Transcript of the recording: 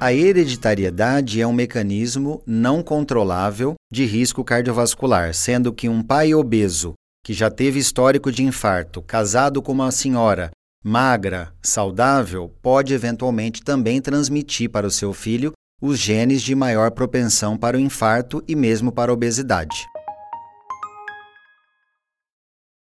A hereditariedade é um mecanismo não controlável de risco cardiovascular, sendo que um pai obeso que já teve histórico de infarto, casado com uma senhora magra, saudável, pode eventualmente também transmitir para o seu filho os genes de maior propensão para o infarto e mesmo para a obesidade.